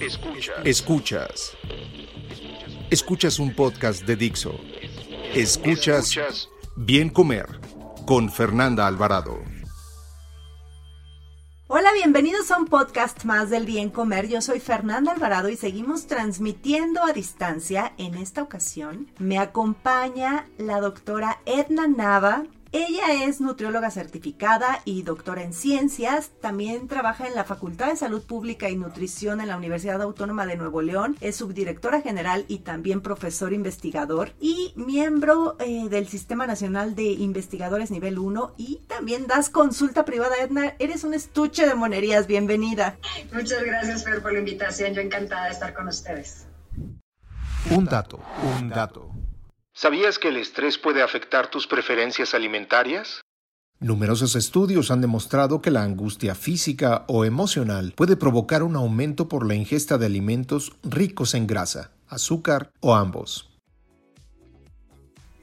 Escuchas. Escuchas. Escuchas un podcast de Dixo. Escuchas Bien Comer con Fernanda Alvarado. Hola, bienvenidos a un podcast más del Bien Comer. Yo soy Fernanda Alvarado y seguimos transmitiendo a distancia. En esta ocasión me acompaña la doctora Edna Nava, ella es nutrióloga certificada y doctora en ciencias. También trabaja en la Facultad de Salud Pública y Nutrición en la Universidad Autónoma de Nuevo León. Es subdirectora general y también profesor investigador y miembro eh, del Sistema Nacional de Investigadores Nivel 1 y también das consulta privada. Edna, eres un estuche de monerías. Bienvenida. Muchas gracias, Fer, por la invitación. Yo encantada de estar con ustedes. Un dato, un dato. ¿Sabías que el estrés puede afectar tus preferencias alimentarias? Numerosos estudios han demostrado que la angustia física o emocional puede provocar un aumento por la ingesta de alimentos ricos en grasa, azúcar o ambos.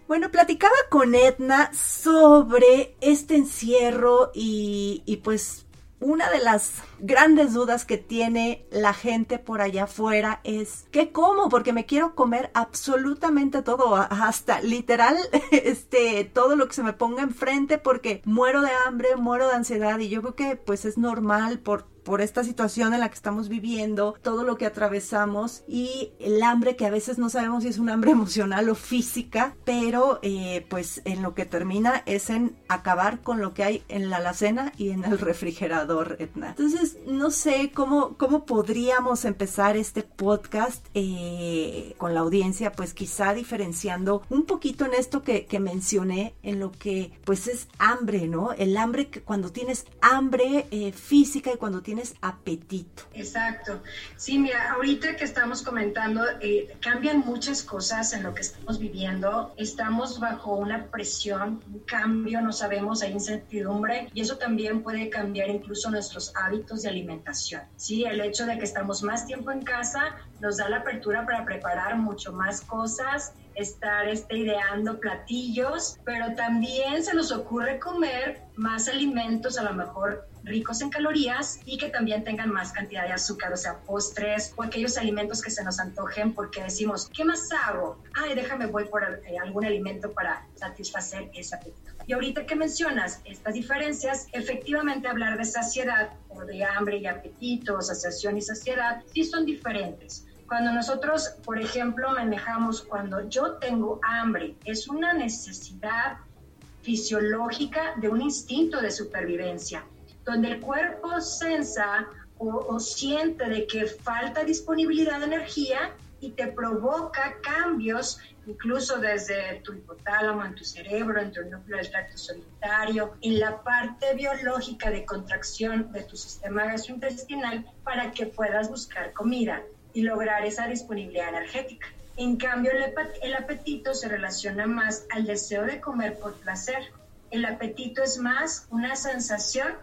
Bueno, platicaba con Edna sobre este encierro y, y pues una de las grandes dudas que tiene la gente por allá afuera es ¿qué como? Porque me quiero comer absolutamente todo, hasta literal, este, todo lo que se me ponga enfrente porque muero de hambre, muero de ansiedad y yo creo que pues es normal por por esta situación en la que estamos viviendo, todo lo que atravesamos y el hambre que a veces no sabemos si es un hambre emocional o física, pero eh, pues en lo que termina es en acabar con lo que hay en la alacena y en el refrigerador, Etna. Entonces, no sé cómo, cómo podríamos empezar este podcast eh, con la audiencia, pues quizá diferenciando un poquito en esto que, que mencioné, en lo que pues es hambre, ¿no? El hambre que cuando tienes hambre eh, física y cuando tienes apetito. Exacto. Sí, mira, ahorita que estamos comentando, eh, cambian muchas cosas en lo que estamos viviendo. Estamos bajo una presión, un cambio, no sabemos, hay incertidumbre y eso también puede cambiar incluso nuestros hábitos de alimentación. Sí, el hecho de que estamos más tiempo en casa nos da la apertura para preparar mucho más cosas estar este, ideando platillos, pero también se nos ocurre comer más alimentos a lo mejor ricos en calorías y que también tengan más cantidad de azúcar, o sea, postres o aquellos alimentos que se nos antojen porque decimos, ¿qué más hago? Ay, déjame voy por eh, algún alimento para satisfacer ese apetito. Y ahorita que mencionas estas diferencias, efectivamente hablar de saciedad o de hambre y apetito, saciación y saciedad, sí son diferentes. Cuando nosotros, por ejemplo, manejamos cuando yo tengo hambre, es una necesidad fisiológica de un instinto de supervivencia, donde el cuerpo sensa o, siente de que falta disponibilidad de energía y te provoca cambios incluso desde tu hipotálamo, en tu cerebro, en tu núcleo del tracto solitario, en la parte biológica de contracción de tu sistema gastrointestinal para que puedas buscar comida y lograr esa disponibilidad energética. En cambio, el, apetito se relaciona más al deseo de comer por placer. El apetito es más una sensación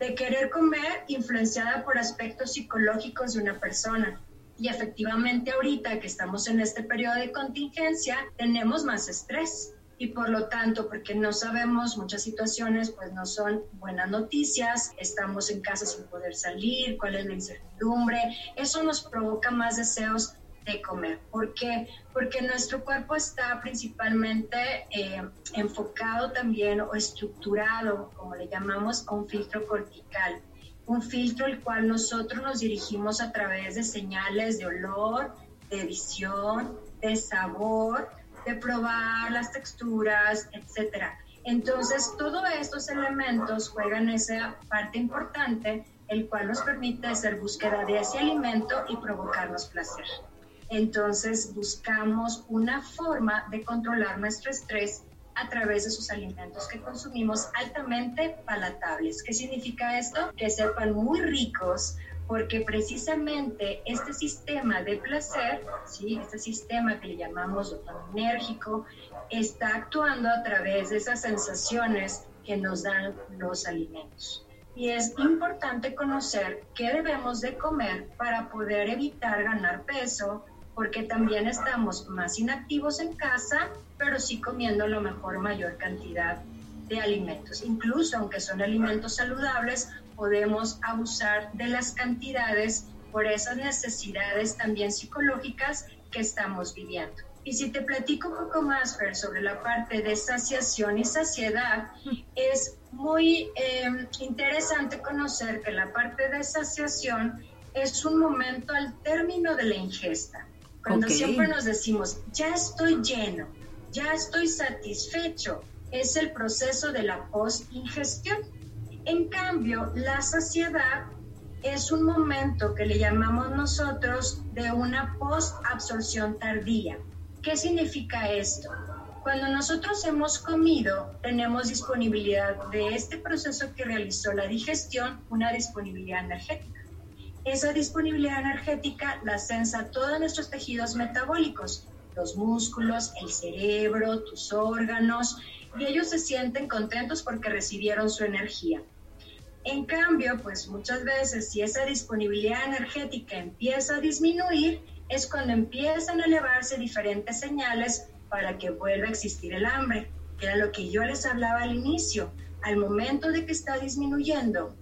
de querer comer influenciada por aspectos psicológicos de una persona. Y efectivamente ahorita que estamos en este periodo de contingencia, tenemos más estrés. Y por lo tanto, porque no sabemos muchas situaciones, pues no son buenas noticias, estamos en casa sin poder salir, cuál es la incertidumbre, eso nos provoca más deseos de comer. ¿Por qué? Porque nuestro cuerpo está principalmente eh, enfocado también o estructurado, como le llamamos, a un filtro cortical. Un filtro el cual nosotros nos dirigimos a través de señales de olor, de visión, de sabor, de probar las texturas, etcétera. Entonces, todos estos elementos juegan esa parte importante, el cual nos permite hacer búsqueda de ese alimento y provocarnos placer. Entonces, buscamos una forma de controlar nuestro estrés a través de esos alimentos que consumimos altamente palatables. ¿Qué significa esto? Que sepan muy ricos porque precisamente este sistema de placer, ¿sí? este sistema que le llamamos dopaminérgico, está actuando a través de esas sensaciones que nos dan los alimentos. Y es importante conocer qué debemos de comer para poder evitar ganar peso, porque también estamos más inactivos en casa, pero sí comiendo lo mejor mayor cantidad de alimentos. Incluso aunque son alimentos saludables, podemos abusar de las cantidades por esas necesidades también psicológicas que estamos viviendo. Y si te platico un poco más, Fer, sobre la parte de saciación y saciedad, es muy em, interesante conocer que la parte de saciación es un momento al término de la ingesta. Cuando siempre nos decimos, ya estoy lleno, ya estoy satisfecho, es el proceso de la post-ingestión en cambio, la saciedad es un momento que le llamamos nosotros de una post-absorción tardía. ¿Qué significa esto? Cuando nosotros hemos comido, tenemos disponibilidad de este proceso que realizó la digestión, una disponibilidad energética. Esa disponibilidad energética la sensa todos nuestros tejidos metabólicos, los músculos, el cerebro, tus órganos, y ellos se sienten contentos porque recibieron su energía. En cambio, pues muchas veces si esa disponibilidad energética empieza a disminuir, es cuando empiezan a elevarse diferentes señales para que vuelva a existir el hambre, que era lo que yo les hablaba al inicio. Al momento de que está disminuyendo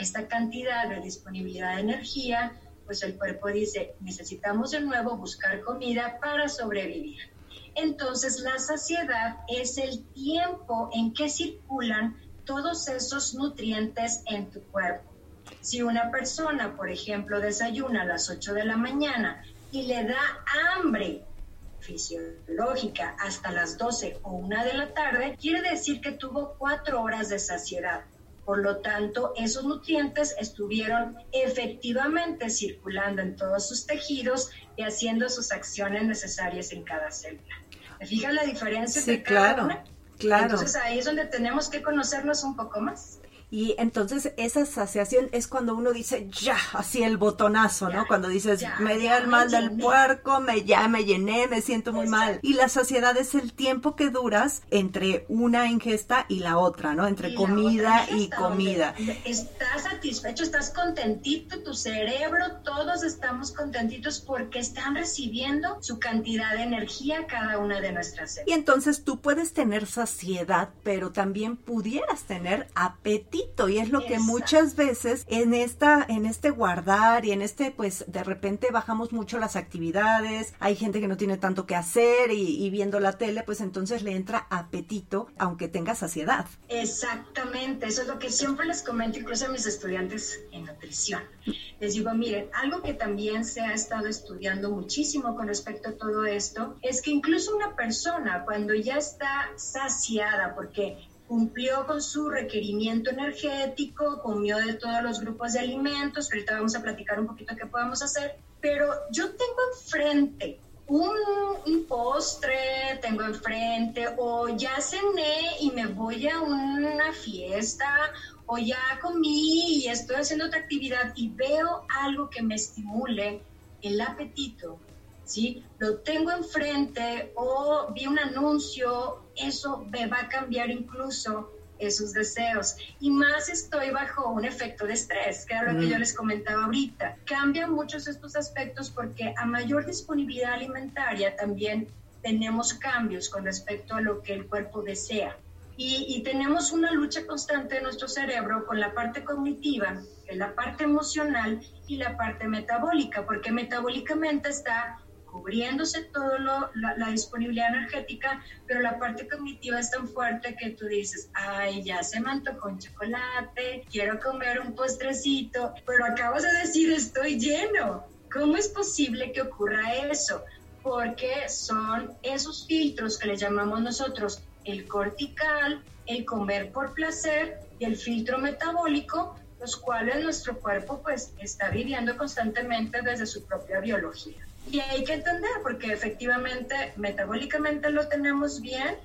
esta cantidad de disponibilidad de energía, pues el cuerpo dice, necesitamos de nuevo buscar comida para sobrevivir. Entonces la saciedad es el tiempo en que circulan todos esos nutrientes en tu cuerpo. Si una persona, por ejemplo, desayuna a las 8 de la mañana y le da hambre fisiológica hasta las 12 o 1 de la tarde, quiere decir que tuvo 4 horas de saciedad. Por lo tanto, esos nutrientes estuvieron efectivamente circulando en todos sus tejidos y haciendo sus acciones necesarias en cada célula. ¿Me fijas la diferencia? Sí, claro. Claro. Entonces ahí es donde tenemos que conocernos un poco más. Y entonces esa saciación es cuando uno dice ya, así el botonazo, ¿no? Cuando dices me di el mal del puerco, me ya me llené, me siento muy mal. Y la saciedad es el tiempo que duras entre una ingesta y la otra, ¿no? Entre comida y comida. Estás satisfecho, estás contentito, tu cerebro, todos estamos contentitos porque están recibiendo su cantidad de energía cada una de nuestras células. Y entonces tú puedes tener saciedad, pero también pudieras tener apetito y es lo que muchas veces en esta en este guardar y en este pues de repente bajamos mucho las actividades hay gente que no tiene tanto que hacer y, viendo la tele pues entonces le entra apetito aunque tenga saciedad. Exactamente eso es lo que siempre les comento incluso a mis estudiantes en nutrición. Les digo miren algo que también se ha estado estudiando muchísimo con respecto a todo esto es que incluso una persona cuando ya está saciada porque cumplió con su requerimiento energético, comió de todos los grupos de alimentos, ahorita vamos a platicar un poquito qué podemos hacer, pero yo tengo enfrente un, un, postre, tengo enfrente, o ya cené y me voy a una fiesta, o ya comí y estoy haciendo otra actividad y veo algo que me estimule el apetito, ¿sí? Lo tengo enfrente o vi un anuncio, eso me va a cambiar incluso esos deseos. Y más estoy bajo un efecto de estrés, que era lo que yo mm. les comentaba ahorita. Cambian muchos estos aspectos porque a mayor disponibilidad alimentaria también tenemos cambios con respecto a lo que el cuerpo desea. Y, y, tenemos una lucha constante de nuestro cerebro con la parte cognitiva, que es la parte emocional y la parte metabólica, porque metabólicamente está cubriéndose toda la, disponibilidad energética, pero la parte cognitiva es tan fuerte que tú dices, ay, ya se me antojó un chocolate, quiero comer un postrecito, pero acabas de decir, estoy lleno. ¿Cómo es posible que ocurra eso? Porque son esos filtros que le llamamos nosotros el cortical, el comer por placer y el filtro metabólico, los cuales nuestro cuerpo pues está viviendo constantemente desde su propia biología. Y hay que entender, porque efectivamente metabólicamente lo tenemos bien,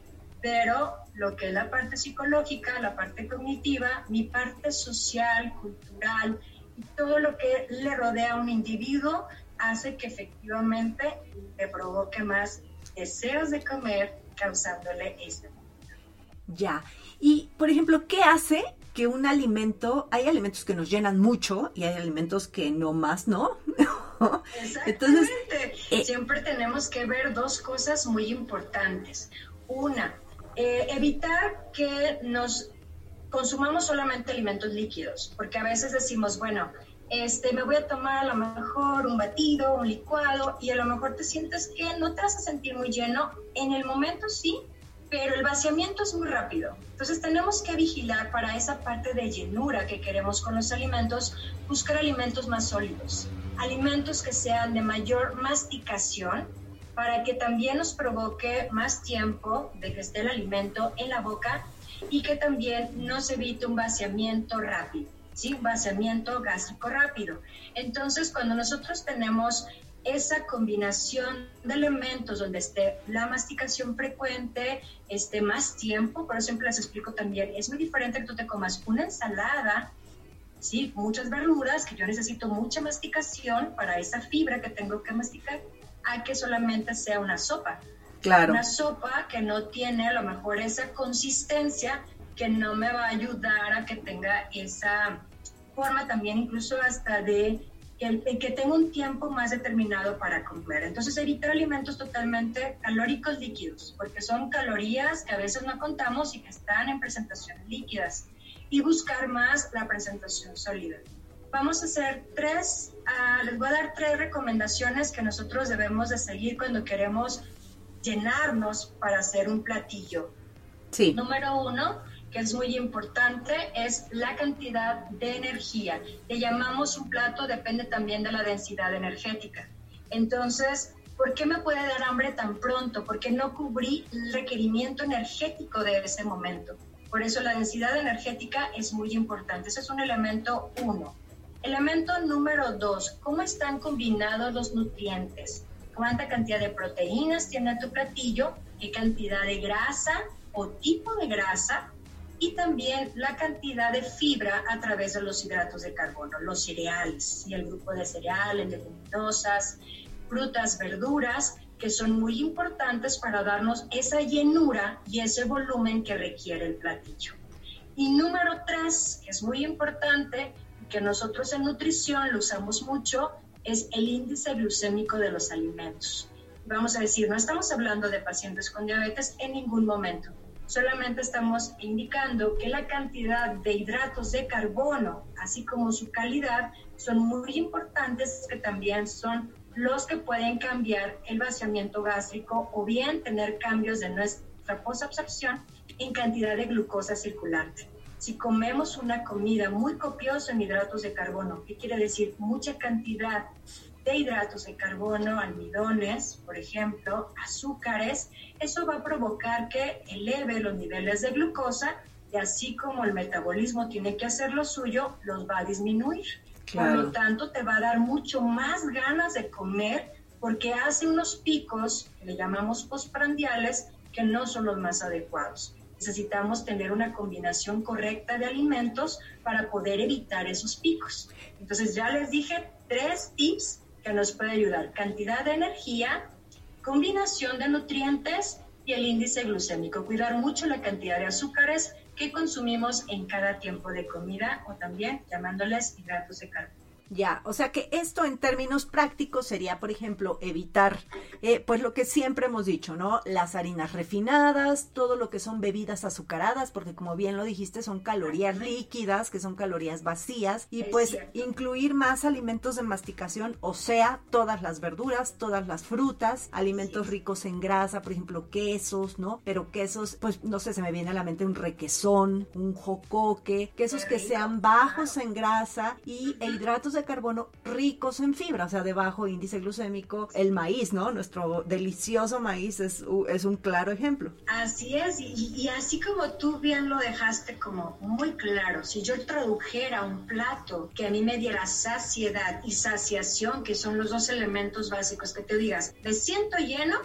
pero lo que es la parte psicológica, la parte cognitiva, mi parte social, cultural, y todo lo que le rodea a un individuo hace que efectivamente le provoque más deseos de comer, causándole este Ya. Y, por ejemplo, ¿qué hace que un alimento, hay alimentos que nos llenan mucho y hay alimentos que no más, ¿no? Entonces, eh, siempre tenemos que ver dos cosas muy importantes. Una, eh, evitar que nos consumamos solamente alimentos líquidos, porque a veces decimos, bueno, este, me voy a tomar a lo mejor un batido, un licuado, y a lo mejor te sientes que no te vas a sentir muy lleno. En el momento sí, pero el vaciamiento es muy rápido. Entonces tenemos que vigilar para esa parte de llenura que queremos con los alimentos, buscar alimentos más sólidos, alimentos que sean de mayor masticación para que también nos provoque más tiempo de que esté el alimento en la boca y que también nos evite un vaciamiento rápido. ¿sí? Un vaciamiento gástrico rápido. Entonces, cuando nosotros tenemos esa combinación de elementos donde esté la masticación frecuente, esté más tiempo, por ejemplo les explico también, es muy diferente que tú te comas una ensalada, ¿sí? muchas verduras, que yo necesito mucha masticación para esa fibra que tengo que masticar, a que solamente sea una sopa. Claro. Una sopa que no tiene a lo mejor esa consistencia que no me va a ayudar a que tenga esa forma también incluso hasta de que, que tenga un tiempo más determinado para comer. Entonces evitar alimentos totalmente calóricos líquidos, porque son calorías que a veces no contamos y que están en presentaciones líquidas, y buscar más la presentación sólida. Vamos a hacer tres, ah, les voy a dar tres recomendaciones que nosotros debemos de seguir cuando queremos llenarnos para hacer un platillo. Sí. Número uno, que es muy importante, es la cantidad de energía. Le llamamos un plato, depende también de la densidad energética. Entonces, ¿por qué me puede dar hambre tan pronto? Porque no cubrí el requerimiento energético de ese momento. Por eso la densidad energética es muy importante. Ese es un elemento uno. Elemento número dos, ¿cómo están combinados los nutrientes? ¿Cuánta cantidad de proteínas tiene tu platillo? ¿Qué cantidad de grasa o tipo de grasa? Y también la cantidad de fibra a través de los hidratos de carbono, los cereales y el grupo de cereales, leguminosas, frutas, verduras, que son muy importantes para darnos esa llenura y ese volumen que requiere el platillo. Y número tres, que es muy importante, que nosotros en nutrición lo usamos mucho, es el índice glucémico de los alimentos. Vamos a decir, no estamos hablando de pacientes con diabetes en ningún momento solamente estamos indicando que la cantidad de hidratos de carbono, así como su calidad, son muy importantes, que también son los que pueden cambiar el vaciamiento gástrico o bien tener cambios de nuestra posabsorción en cantidad de glucosa circulante. Si comemos una comida muy copiosa en hidratos de carbono, ¿qué quiere decir? Mucha cantidad de hidratos de carbono, almidones, por ejemplo, azúcares, eso va a provocar que eleve los niveles de glucosa y así como el metabolismo tiene que hacer lo suyo, los va a disminuir. Por lo tanto, te va a dar mucho más ganas de comer porque hace unos picos que le llamamos postprandiales que no son los más adecuados. Necesitamos tener una combinación correcta de alimentos para poder evitar esos picos. Entonces ya les dije tres tips que nos puede ayudar. Cantidad de energía, combinación de nutrientes y el índice glucémico. Cuidar mucho la cantidad de azúcares que consumimos en cada tiempo de comida o también llamándoles hidratos de carbono. Ya, o sea que esto en términos prácticos sería, por ejemplo, evitar, eh, pues lo que siempre hemos dicho, ¿no? Las harinas refinadas, todo lo que son bebidas azucaradas, porque como bien lo dijiste, son calorías líquidas, que son calorías vacías, y pues incluir más alimentos de masticación, o sea, todas las verduras, todas las frutas, alimentos ricos en grasa, por ejemplo, quesos, ¿no? Pero quesos, pues no sé, se me viene a la mente un requesón, un jocoque, quesos que sean bajos en grasa y e hidratos de carbono ricos en fibra, o sea, de bajo índice glucémico, el maíz, ¿no? Nuestro delicioso maíz es, es un claro ejemplo. Así es, y, así como tú bien lo dejaste como muy claro, si yo tradujera un plato que a mí me diera saciedad y saciación, que son los dos elementos básicos que te digas, me siento lleno,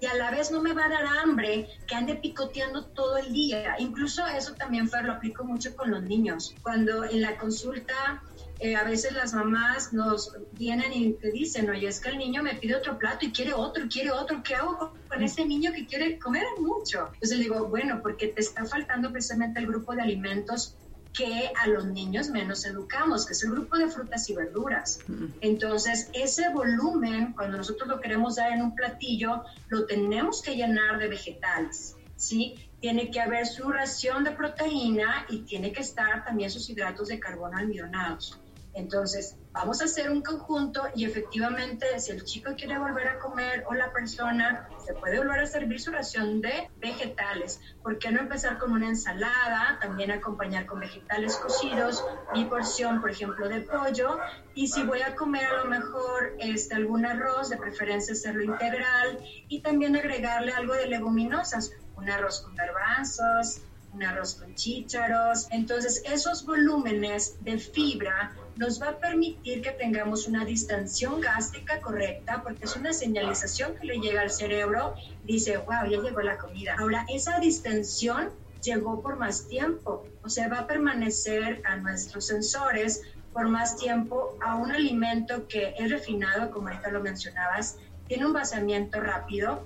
y a la vez no me va a dar hambre que ande picoteando todo el día. Incluso eso también, Fer, lo aplico mucho con los niños. Cuando en la consulta eh, a veces las mamás nos vienen y te dicen, oye, es que el niño me pide otro plato y quiere otro, quiere otro, ¿qué hago con ese niño que quiere comer mucho? Entonces le digo, bueno, porque te está faltando precisamente el grupo de alimentos que a los niños menos educamos, que es el grupo de frutas y verduras. Entonces, ese volumen, cuando nosotros lo queremos dar en un platillo, lo tenemos que llenar de vegetales, ¿sí? Tiene que haber su ración de proteína y tiene que estar también sus hidratos de carbono almidonados. Entonces, vamos a hacer un conjunto y efectivamente, si el chico quiere volver a comer o la persona, se puede volver a servir su ración de vegetales. ¿Por qué no empezar con una ensalada? También acompañar con vegetales cocidos, mi porción, por ejemplo, de pollo. Y si voy a comer a lo mejor este, algún arroz, de preferencia hacerlo integral y también agregarle algo de leguminosas, un arroz con garbanzos, un arroz con chícharos. Entonces, esos volúmenes de fibra nos va a permitir que tengamos una distensión gástrica correcta, porque es una señalización que le llega al cerebro, dice, wow, ya llegó la comida. Ahora, esa distensión llegó por más tiempo, o sea, va a permanecer a nuestros sensores por más tiempo a un alimento que es refinado, como ahorita lo mencionabas, tiene un vaciamiento rápido,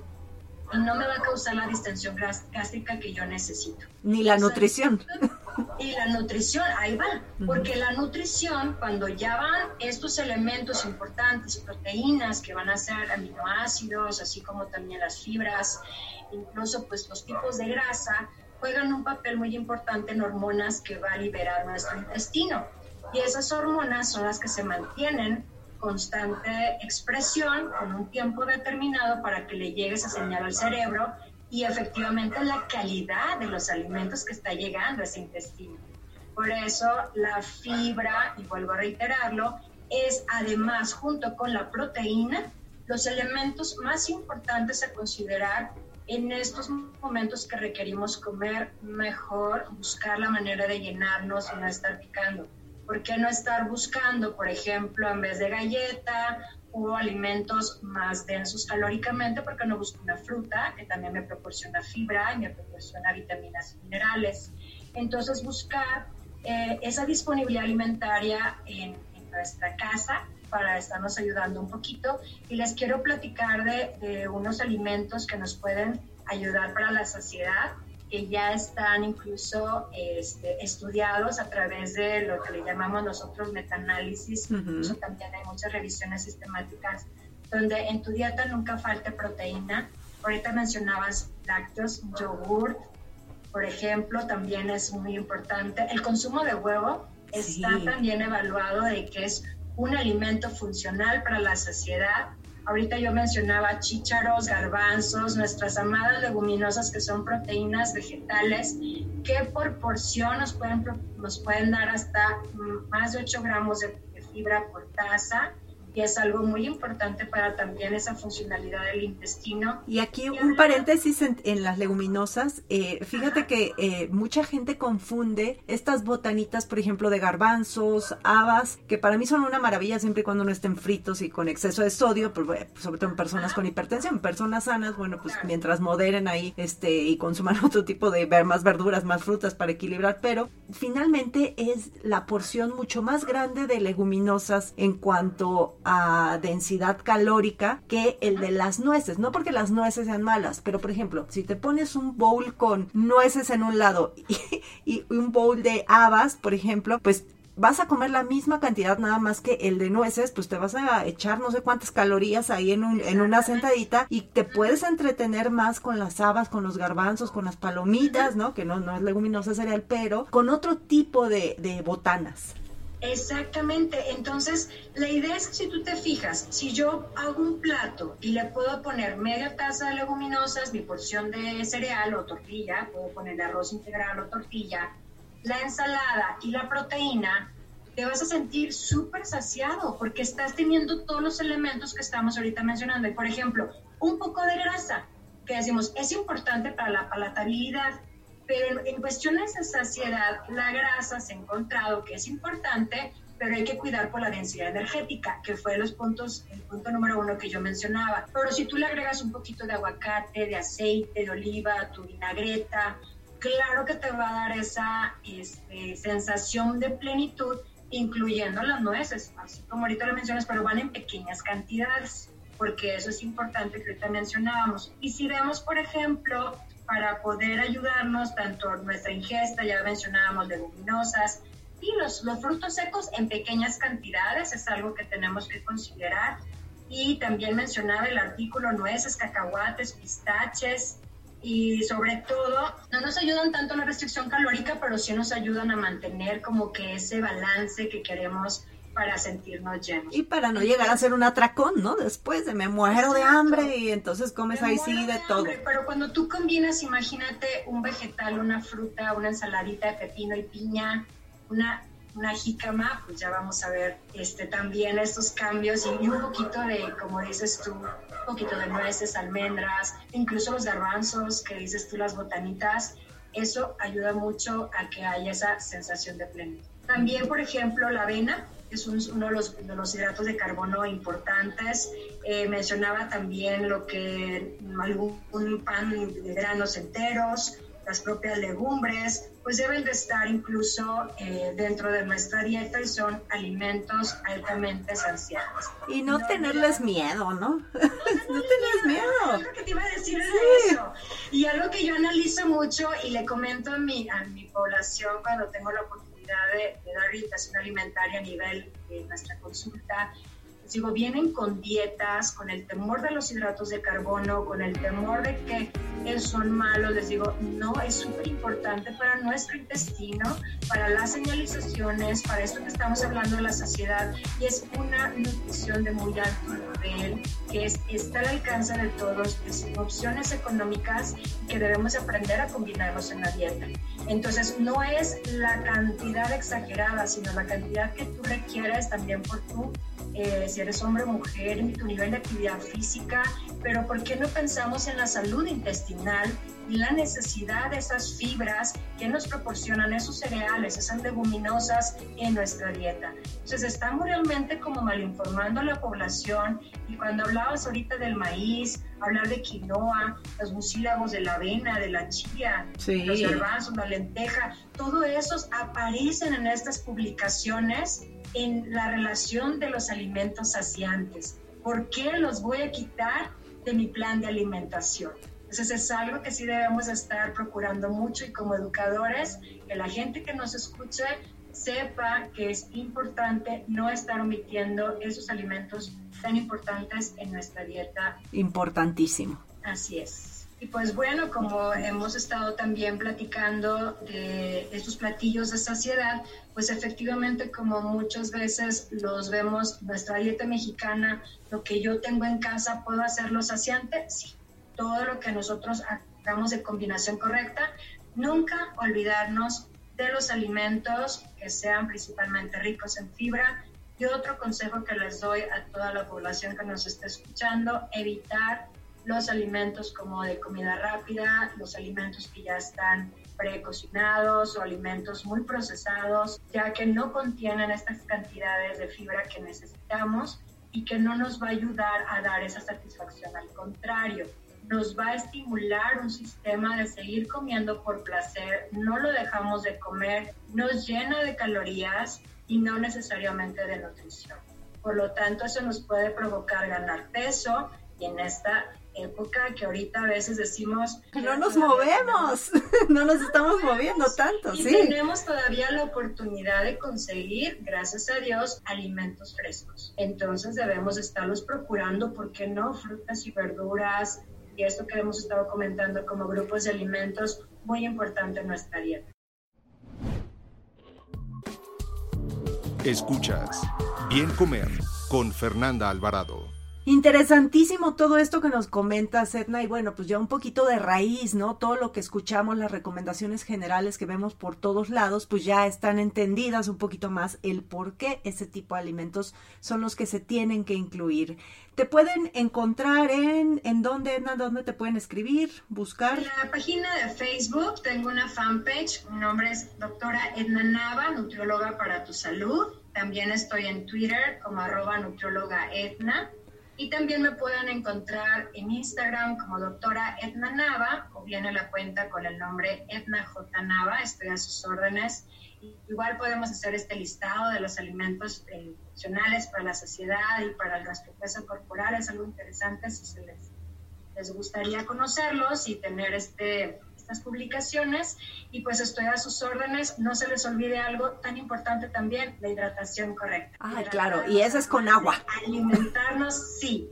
y no me va a causar la distensión gástrica que yo necesito. Ni la nutrición. Y la nutrición, ahí va, porque la nutrición, cuando ya van estos elementos importantes, proteínas que van a ser aminoácidos, así como también las fibras, incluso pues los tipos de grasa, juegan un papel muy importante en hormonas que va a liberar nuestro intestino. Y esas hormonas son las que se mantienen constante expresión con un tiempo determinado para que le llegue esa señal al cerebro y efectivamente la calidad de los alimentos que está llegando a ese intestino. Por eso la fibra, y vuelvo a reiterarlo, es además junto con la proteína los elementos más importantes a considerar en estos momentos que requerimos comer mejor, buscar la manera de llenarnos y no estar picando. ¿Por qué no estar buscando, por ejemplo, en vez de galleta o alimentos más densos calóricamente, porque no busco una fruta que también me proporciona fibra y me proporciona vitaminas y minerales? Entonces, buscar eh, esa disponibilidad alimentaria en, nuestra casa para estarnos ayudando un poquito. Y les quiero platicar de, de unos alimentos que nos pueden ayudar para la saciedad que ya están incluso este, estudiados a través de lo que le llamamos nosotros metaanálisis, incluso también hay muchas revisiones sistemáticas donde en tu dieta nunca falte proteína. Ahorita mencionabas lácteos, yogur, por ejemplo, también es muy importante. El consumo de huevo está también evaluado de que es un alimento funcional para la saciedad Ahorita yo mencionaba chícharos, garbanzos, nuestras amadas leguminosas que son proteínas vegetales que por porción nos pueden, nos pueden dar hasta más de 8 gramos de fibra por taza y es algo muy importante para también esa funcionalidad del intestino. Y aquí un paréntesis en, las leguminosas, eh, fíjate que eh, mucha gente confunde estas botanitas, por ejemplo, de garbanzos, habas, que para mí son una maravilla siempre y cuando no estén fritos y con exceso de sodio, pues, sobre todo en personas con hipertensión, personas sanas, bueno, pues mientras moderen ahí este y consuman otro tipo de más verduras, más frutas para equilibrar, pero finalmente es la porción mucho más grande de leguminosas en cuanto a densidad calórica que el de las nueces. No porque las nueces sean malas, pero por ejemplo, si te pones un bowl con nueces en un lado y, un bowl de habas, por ejemplo, pues vas a comer la misma cantidad nada más que el de nueces, pues te vas a echar no sé cuántas calorías ahí en, en una sentadita y te puedes entretener más con las habas, con los garbanzos, con las palomitas, ¿no? Que no, no es leguminosa cereal, pero con otro tipo de, de botanas. Exactamente, entonces la idea es que si tú te fijas, si yo hago un plato y le puedo poner media taza de leguminosas, mi porción de cereal o tortilla, puedo poner arroz integral o tortilla, la ensalada y la proteína, te vas a sentir súper saciado porque estás teniendo todos los elementos que estamos ahorita mencionando. Y por ejemplo, un poco de grasa, que decimos es importante para la palatabilidad, pero en, cuestiones de saciedad, la grasa se ha encontrado que es importante, pero hay que cuidar por la densidad energética, que fue los puntos, el punto número uno que yo mencionaba. Pero si tú le agregas un poquito de aguacate, de aceite, de oliva, tu vinagreta, claro que te va a dar esa este, sensación de plenitud, incluyendo las nueces, así como ahorita lo mencionas, pero van en pequeñas cantidades, porque eso es importante que ahorita mencionábamos. Y si vemos, por ejemplo, para poder ayudarnos, tanto nuestra ingesta, ya mencionábamos leguminosas, y los, los frutos secos en pequeñas cantidades, es algo que tenemos que considerar. Y también mencionaba el artículo nueces, cacahuates, pistaches, y sobre todo no nos ayudan tanto en la restricción calórica, pero sí nos ayudan a mantener como que ese balance que queremos para sentirnos llenos. Y para no llegar a ser un atracón, ¿no? Después de me muero de hambre y entonces comes ahí sí de, todo. pero cuando tú combinas, imagínate un vegetal, una fruta, una ensaladita de pepino y piña, una una jícama, pues ya vamos a ver este, también estos cambios y, un poquito de, como dices tú, un poquito de nueces, almendras, incluso los garbanzos, que dices tú, las botanitas, eso ayuda mucho a que haya esa sensación de plenitud. También, por ejemplo, la avena es uno de los, de los, hidratos de carbono importantes. Eh, mencionaba también lo que algún pan de granos enteros, las propias legumbres, pues deben de estar incluso eh, dentro de nuestra dieta y son alimentos altamente saciantes. Y no, tenerles miedo, ¿no? No, tenerles miedo. Lo que te iba a decir eso. Y algo que yo analizo mucho y le comento a mi, a mi población cuando tengo la oportunidad de, de dar orientación alimentaria a nivel de nuestra consulta, digo, vienen con dietas, con el temor de los hidratos de carbono, con el temor de que son malos, les digo, no, es súper importante para nuestro intestino, para las señalizaciones, para esto que estamos hablando de la saciedad, y es una nutrición de muy alto nivel, que es, está al alcance de todos, es opciones económicas que debemos aprender a combinarlos en la dieta. Entonces, no es la cantidad exagerada, sino la cantidad que tú requieres también por tu eh, si eres hombre o mujer, tu nivel de actividad física, pero ¿por qué no pensamos en la salud intestinal y la necesidad de esas fibras que nos proporcionan esos cereales, esas leguminosas en nuestra dieta? Entonces estamos realmente como malinformando a la población y cuando hablabas ahorita del maíz, hablar de quinoa, los mucílagos de la avena, de la chía, los garbanzos, la lenteja, todo esos aparecen en estas publicaciones en la relación de los alimentos saciantes. ¿Por qué los voy a quitar de mi plan de alimentación? Entonces es algo que sí debemos estar procurando mucho y como educadores, que la gente que nos escuche sepa que es importante no estar omitiendo esos alimentos tan importantes en nuestra dieta. Importantísimo. Así es. Y pues bueno, como hemos estado también platicando de estos platillos de saciedad, pues efectivamente como muchas veces los vemos, nuestra dieta mexicana, lo que yo tengo en casa, ¿puedo hacerlo saciante? Sí. Todo lo que nosotros hagamos de combinación correcta, nunca olvidarnos de los alimentos que sean principalmente ricos en fibra. Y otro consejo que les doy a toda la población que nos está escuchando, evitar los alimentos como de comida rápida, los alimentos que ya están precocinados o alimentos muy procesados, ya que no contienen estas cantidades de fibra que necesitamos y que no nos va a ayudar a dar esa satisfacción. Al contrario, nos va a estimular un sistema de seguir comiendo por placer, no lo dejamos de comer, nos llena de calorías y no necesariamente de nutrición. Por lo tanto, eso nos puede provocar ganar peso y en esta época que ahorita a veces decimos... No nos movemos, no nos estamos moviendo tanto, y tenemos todavía la oportunidad de conseguir, gracias a Dios, alimentos frescos. Entonces debemos estarlos procurando, ¿por qué no? Frutas y verduras, y esto que hemos estado comentando como grupos de alimentos, muy importante en nuestra dieta. Escuchas Bien Comer con Fernanda Alvarado. Interesantísimo todo esto que nos comenta Edna y bueno, pues ya un poquito de raíz, ¿no? Todo lo que escuchamos, las recomendaciones generales que vemos por todos lados, pues ya están entendidas un poquito más el por qué ese tipo de alimentos son los que se tienen que incluir. Te pueden encontrar en, ¿en dónde, Edna? ¿Dónde te pueden escribir, buscar? En la página de Facebook tengo una fanpage, mi nombre es doctora Edna Nava, nutrióloga para tu salud También estoy en Twitter como arroba nutrióloga Etna. Y también me pueden encontrar en Instagram como doctora Etna Nava o bien en la cuenta con el nombre Etna J. Nava. Estoy a sus órdenes. Igual podemos hacer este listado de los alimentos eh, funcionales para la sociedad y para el gastropeso corporal. Es algo interesante si se les gustaría conocerlos y tener este, estas publicaciones. Y pues estoy a sus órdenes. No se les olvide algo tan importante también, la hidratación correcta. Ah, claro. Y eso es con agua. Alimentarnos, sí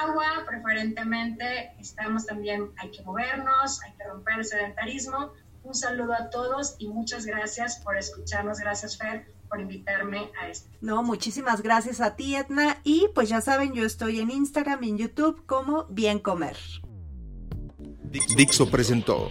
agua preferentemente, estamos también, hay que movernos, hay que romper el sedentarismo, un saludo a todos y muchas gracias por escucharnos. Gracias, Fer, por invitarme a esto. No, muchísimas gracias a ti, Etna. Y pues ya saben, yo estoy en Instagram y en YouTube como Bien Comer. Dixo presentó